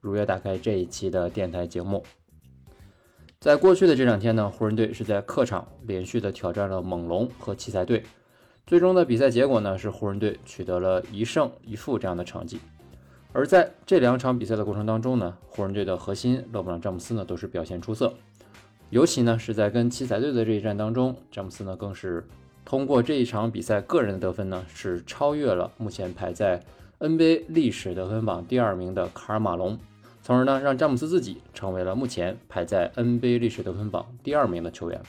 如约打开这一期的电台节目。在过去的这两天呢，湖人队是在客场连续的挑战了猛龙和奇才队，最终的比赛结果呢是湖人队取得了一胜一负这样的成绩。而在这两场比赛的过程当中呢，湖人队的核心勒布朗詹姆斯呢都是表现出色。尤其呢是在跟奇才队的这一战当中，詹姆斯呢更是通过这一场比赛个人的得分呢，是超越了目前排在 NBA 历史得分榜第二名的卡尔马龙，从而呢让詹姆斯自己成为了目前排在 NBA 历史得分榜第二名的球员。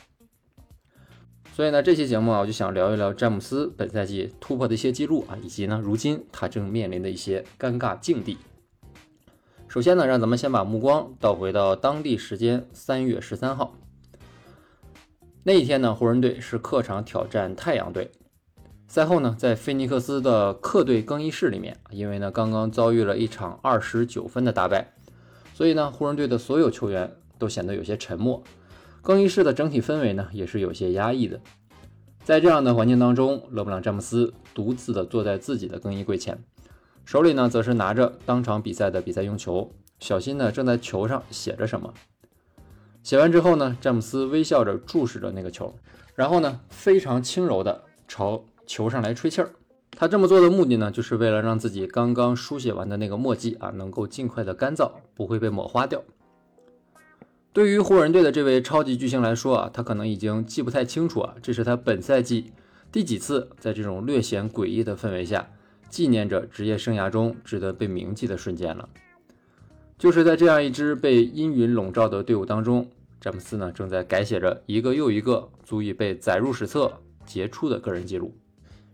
所以呢这期节目啊，我就想聊一聊詹姆斯本赛季突破的一些记录啊，以及呢如今他正面临的一些尴尬境地。首先呢，让咱们先把目光倒回到当地时间三月十三号那一天呢，湖人队是客场挑战太阳队。赛后呢，在菲尼克斯的客队更衣室里面，因为呢刚刚遭遇了一场二十九分的大败，所以呢湖人队的所有球员都显得有些沉默，更衣室的整体氛围呢也是有些压抑的。在这样的环境当中，勒布朗詹姆斯独自的坐在自己的更衣柜前。手里呢，则是拿着当场比赛的比赛用球，小心呢正在球上写着什么。写完之后呢，詹姆斯微笑着注视着那个球，然后呢，非常轻柔的朝球上来吹气儿。他这么做的目的呢，就是为了让自己刚刚书写完的那个墨迹啊，能够尽快的干燥，不会被抹花掉。对于湖人队的这位超级巨星来说啊，他可能已经记不太清楚啊，这是他本赛季第几次在这种略显诡异的氛围下。纪念着职业生涯中值得被铭记的瞬间了。就是在这样一支被阴云笼罩的队伍当中，詹姆斯呢正在改写着一个又一个足以被载入史册、杰出的个人记录。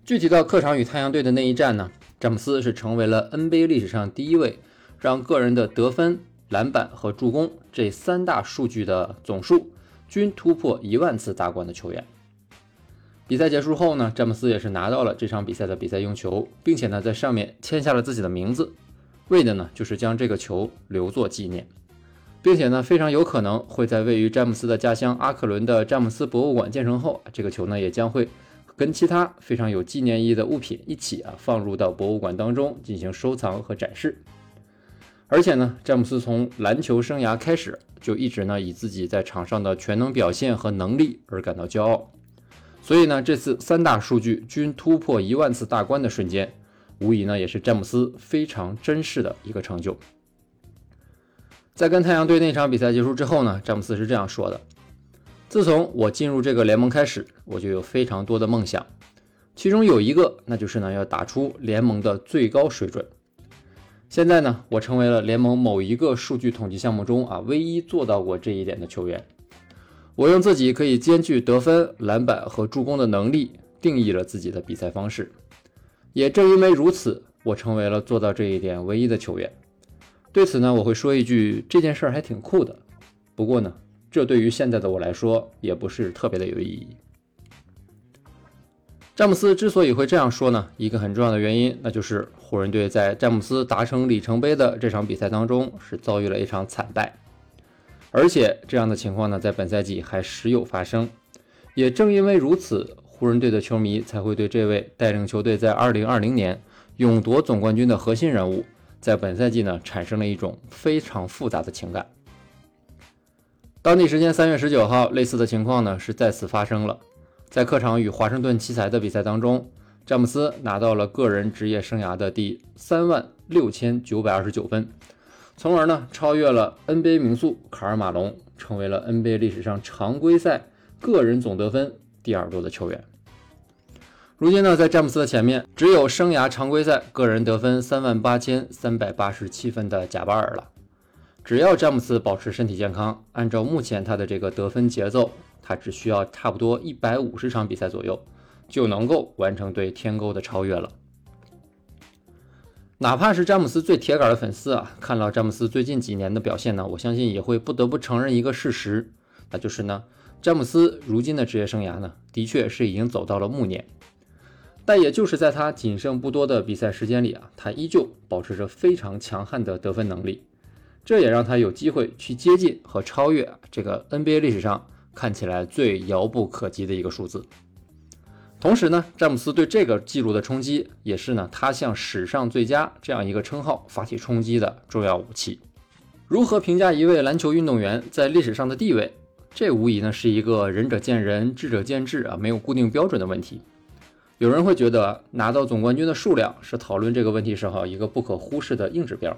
具体到客场与太阳队的那一战呢，詹姆斯是成为了 NBA 历史上第一位让个人的得分、篮板和助攻这三大数据的总数均突破一万次大关的球员。比赛结束后呢，詹姆斯也是拿到了这场比赛的比赛用球，并且呢在上面签下了自己的名字，为的呢就是将这个球留作纪念，并且呢非常有可能会在位于詹姆斯的家乡阿克伦的詹姆斯博物馆建成后，这个球呢也将会跟其他非常有纪念意义的物品一起啊放入到博物馆当中进行收藏和展示。而且呢，詹姆斯从篮球生涯开始就一直呢以自己在场上的全能表现和能力而感到骄傲。所以呢，这次三大数据均突破一万次大关的瞬间，无疑呢也是詹姆斯非常珍视的一个成就。在跟太阳队那场比赛结束之后呢，詹姆斯是这样说的：“自从我进入这个联盟开始，我就有非常多的梦想，其中有一个，那就是呢要打出联盟的最高水准。现在呢，我成为了联盟某一个数据统计项目中啊唯一做到过这一点的球员。”我用自己可以兼具得分、篮板和助攻的能力定义了自己的比赛方式，也正因为如此，我成为了做到这一点唯一的球员。对此呢，我会说一句：这件事儿还挺酷的。不过呢，这对于现在的我来说也不是特别的有意义。詹姆斯之所以会这样说呢，一个很重要的原因，那就是湖人队在詹姆斯达成里程碑的这场比赛当中是遭遇了一场惨败。而且这样的情况呢，在本赛季还时有发生。也正因为如此，湖人队的球迷才会对这位带领球队在2020年勇夺总冠军的核心人物，在本赛季呢产生了一种非常复杂的情感。当地时间3月19号，类似的情况呢是再次发生了。在客场与华盛顿奇才的比赛当中，詹姆斯拿到了个人职业生涯的第三万六千九百二十九分。从而呢，超越了 NBA 名宿卡尔马龙，成为了 NBA 历史上常规赛个人总得分第二多的球员。如今呢，在詹姆斯的前面，只有生涯常规赛个人得分三万八千三百八十七分的贾巴尔了。只要詹姆斯保持身体健康，按照目前他的这个得分节奏，他只需要差不多一百五十场比赛左右，就能够完成对天勾的超越了。哪怕是詹姆斯最铁杆的粉丝啊，看到詹姆斯最近几年的表现呢，我相信也会不得不承认一个事实，那就是呢，詹姆斯如今的职业生涯呢，的确是已经走到了暮年。但也就是在他仅剩不多的比赛时间里啊，他依旧保持着非常强悍的得分能力，这也让他有机会去接近和超越这个 NBA 历史上看起来最遥不可及的一个数字。同时呢，詹姆斯对这个记录的冲击，也是呢他向史上最佳这样一个称号发起冲击的重要武器。如何评价一位篮球运动员在历史上的地位？这无疑呢是一个仁者见仁，智者见智啊，没有固定标准的问题。有人会觉得拿到总冠军的数量是讨论这个问题时候一个不可忽视的硬指标。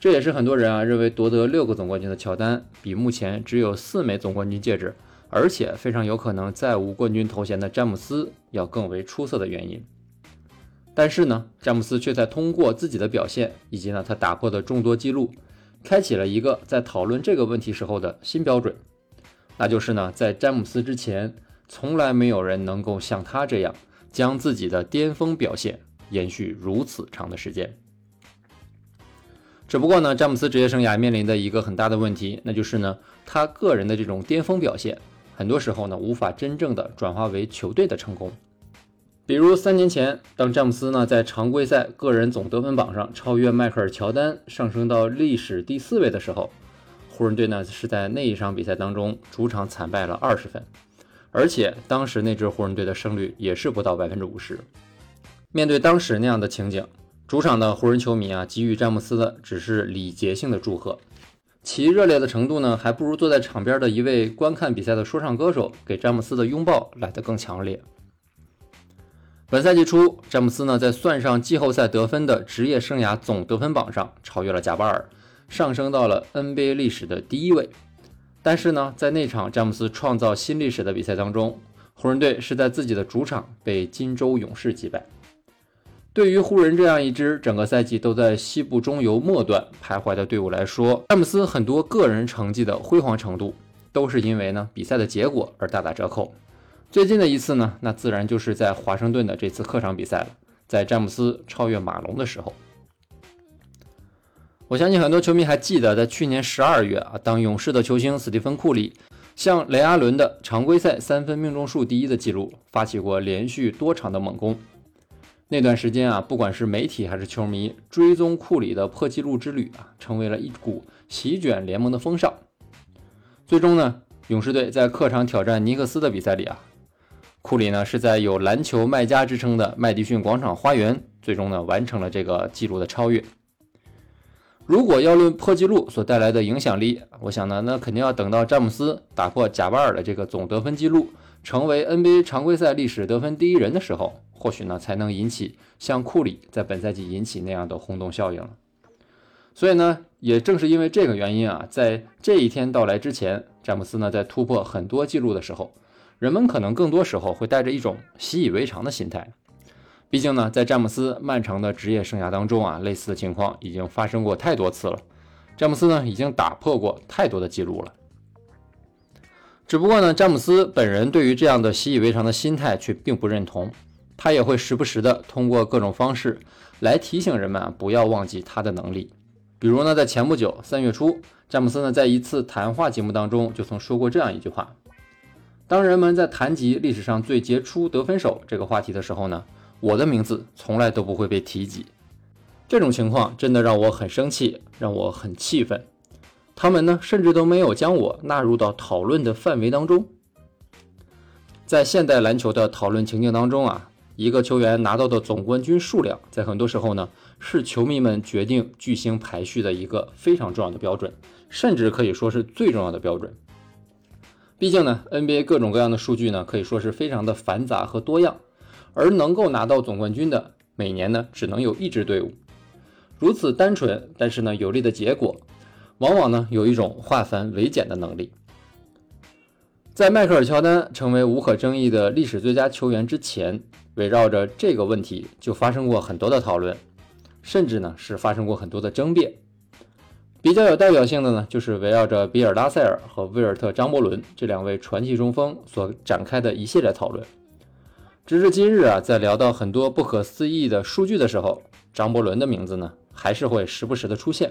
这也是很多人啊认为夺得六个总冠军的乔丹，比目前只有四枚总冠军戒指。而且非常有可能再无冠军头衔的詹姆斯要更为出色的原因，但是呢，詹姆斯却在通过自己的表现以及呢他打破的众多记录，开启了一个在讨论这个问题时候的新标准，那就是呢，在詹姆斯之前，从来没有人能够像他这样将自己的巅峰表现延续如此长的时间。只不过呢，詹姆斯职业生涯面临的一个很大的问题，那就是呢，他个人的这种巅峰表现。很多时候呢，无法真正的转化为球队的成功。比如三年前，当詹姆斯呢在常规赛个人总得分榜上超越迈克尔乔丹，上升到历史第四位的时候，湖人队呢是在那一场比赛当中主场惨败了二十分，而且当时那支湖人队的胜率也是不到百分之五十。面对当时那样的情景，主场的湖人球迷啊给予詹姆斯的只是礼节性的祝贺。其热烈的程度呢，还不如坐在场边的一位观看比赛的说唱歌手给詹姆斯的拥抱来得更强烈。本赛季初，詹姆斯呢在算上季后赛得分的职业生涯总得分榜上超越了贾巴尔，上升到了 NBA 历史的第一位。但是呢，在那场詹姆斯创造新历史的比赛当中，湖人队是在自己的主场被金州勇士击败。对于湖人这样一支整个赛季都在西部中游末端徘徊的队伍来说，詹姆斯很多个人成绩的辉煌程度，都是因为呢比赛的结果而大打折扣。最近的一次呢，那自然就是在华盛顿的这次客场比赛了，在詹姆斯超越马龙的时候。我相信很多球迷还记得，在去年十二月啊，当勇士的球星斯蒂芬库里向雷阿伦的常规赛三分命中数第一的记录发起过连续多场的猛攻。那段时间啊，不管是媒体还是球迷，追踪库里的破纪录之旅啊，成为了一股席卷联盟的风尚。最终呢，勇士队在客场挑战尼克斯的比赛里啊，库里呢是在有篮球卖家之称的麦迪逊广场花园，最终呢完成了这个纪录的超越。如果要论破纪录所带来的影响力，我想呢，那肯定要等到詹姆斯打破贾巴尔的这个总得分记录，成为 NBA 常规赛历史得分第一人的时候。或许呢，才能引起像库里在本赛季引起那样的轰动效应了。所以呢，也正是因为这个原因啊，在这一天到来之前，詹姆斯呢在突破很多记录的时候，人们可能更多时候会带着一种习以为常的心态。毕竟呢，在詹姆斯漫长的职业生涯当中啊，类似的情况已经发生过太多次了。詹姆斯呢，已经打破过太多的记录了。只不过呢，詹姆斯本人对于这样的习以为常的心态却并不认同。他也会时不时的通过各种方式来提醒人们啊，不要忘记他的能力。比如呢，在前不久三月初，詹姆斯呢在一次谈话节目当中就曾说过这样一句话：当人们在谈及历史上最杰出得分手这个话题的时候呢，我的名字从来都不会被提及。这种情况真的让我很生气，让我很气愤。他们呢，甚至都没有将我纳入到讨论的范围当中。在现代篮球的讨论情境当中啊。一个球员拿到的总冠军数量，在很多时候呢，是球迷们决定巨星排序的一个非常重要的标准，甚至可以说是最重要的标准。毕竟呢，NBA 各种各样的数据呢，可以说是非常的繁杂和多样，而能够拿到总冠军的，每年呢，只能有一支队伍。如此单纯但是呢有利的结果，往往呢有一种化繁为简的能力。在迈克尔乔丹成为无可争议的历史最佳球员之前。围绕着这个问题，就发生过很多的讨论，甚至呢是发生过很多的争辩。比较有代表性的呢，就是围绕着比尔·拉塞尔和威尔特·张伯伦这两位传奇中锋所展开的一系列讨论。直至今日啊，在聊到很多不可思议的数据的时候，张伯伦的名字呢，还是会时不时的出现。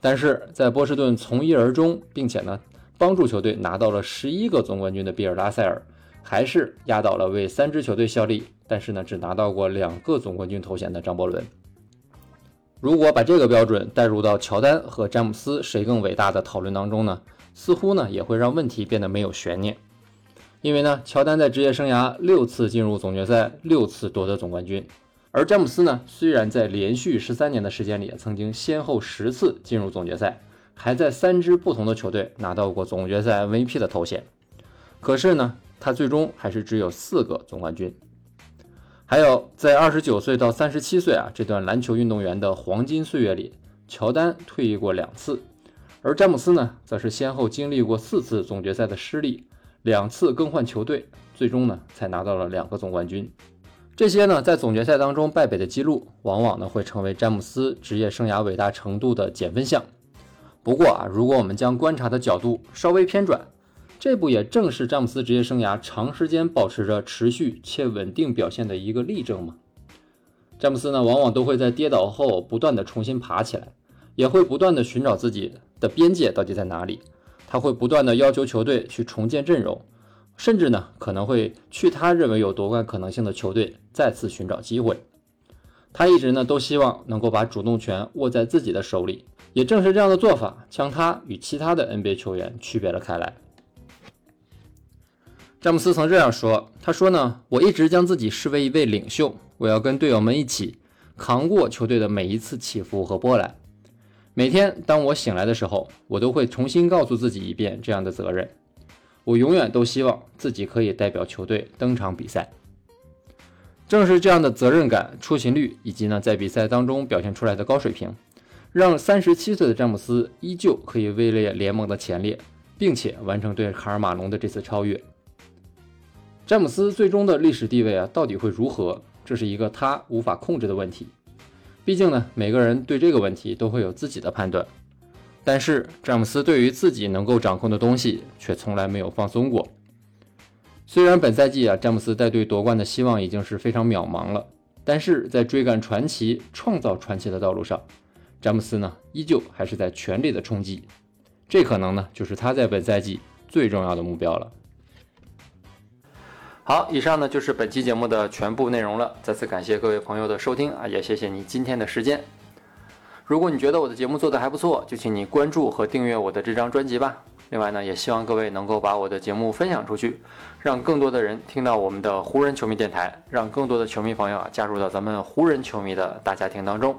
但是在波士顿从一而终，并且呢帮助球队拿到了十一个总冠军的比尔·拉塞尔，还是压倒了为三支球队效力，但是呢只拿到过两个总冠军头衔的张伯伦。如果把这个标准带入到乔丹和詹姆斯谁更伟大的讨论当中呢，似乎呢也会让问题变得没有悬念。因为呢，乔丹在职业生涯六次进入总决赛，六次夺得总冠军。而詹姆斯呢，虽然在连续十三年的时间里，曾经先后十次进入总决赛，还在三支不同的球队拿到过总决赛 MVP 的头衔，可是呢，他最终还是只有四个总冠军。还有，在二十九岁到三十七岁啊这段篮球运动员的黄金岁月里，乔丹退役过两次，而詹姆斯呢，则是先后经历过四次总决赛的失利，两次更换球队，最终呢，才拿到了两个总冠军。这些呢，在总决赛当中败北的记录，往往呢会成为詹姆斯职业生涯伟大程度的减分项。不过啊，如果我们将观察的角度稍微偏转，这不也正是詹姆斯职业生涯长时间保持着持续且稳定表现的一个例证吗？詹姆斯呢，往往都会在跌倒后不断的重新爬起来，也会不断的寻找自己的边界到底在哪里。他会不断的要求球队去重建阵容。甚至呢，可能会去他认为有夺冠可能性的球队再次寻找机会。他一直呢都希望能够把主动权握在自己的手里。也正是这样的做法，将他与其他的 NBA 球员区别了开来。詹姆斯曾这样说：“他说呢，我一直将自己视为一位领袖，我要跟队友们一起扛过球队的每一次起伏和波澜。每天当我醒来的时候，我都会重新告诉自己一遍这样的责任。”我永远都希望自己可以代表球队登场比赛。正是这样的责任感、出勤率，以及呢在比赛当中表现出来的高水平，让三十七岁的詹姆斯依旧可以位列联盟的前列，并且完成对卡尔马龙的这次超越。詹姆斯最终的历史地位啊，到底会如何？这是一个他无法控制的问题。毕竟呢，每个人对这个问题都会有自己的判断。但是詹姆斯对于自己能够掌控的东西却从来没有放松过。虽然本赛季啊，詹姆斯带队夺冠的希望已经是非常渺茫了，但是在追赶传奇、创造传奇的道路上，詹姆斯呢依旧还是在全力的冲击。这可能呢就是他在本赛季最重要的目标了。好，以上呢就是本期节目的全部内容了。再次感谢各位朋友的收听啊，也谢谢你今天的时间。如果你觉得我的节目做得还不错，就请你关注和订阅我的这张专辑吧。另外呢，也希望各位能够把我的节目分享出去，让更多的人听到我们的湖人球迷电台，让更多的球迷朋友啊加入到咱们湖人球迷的大家庭当中。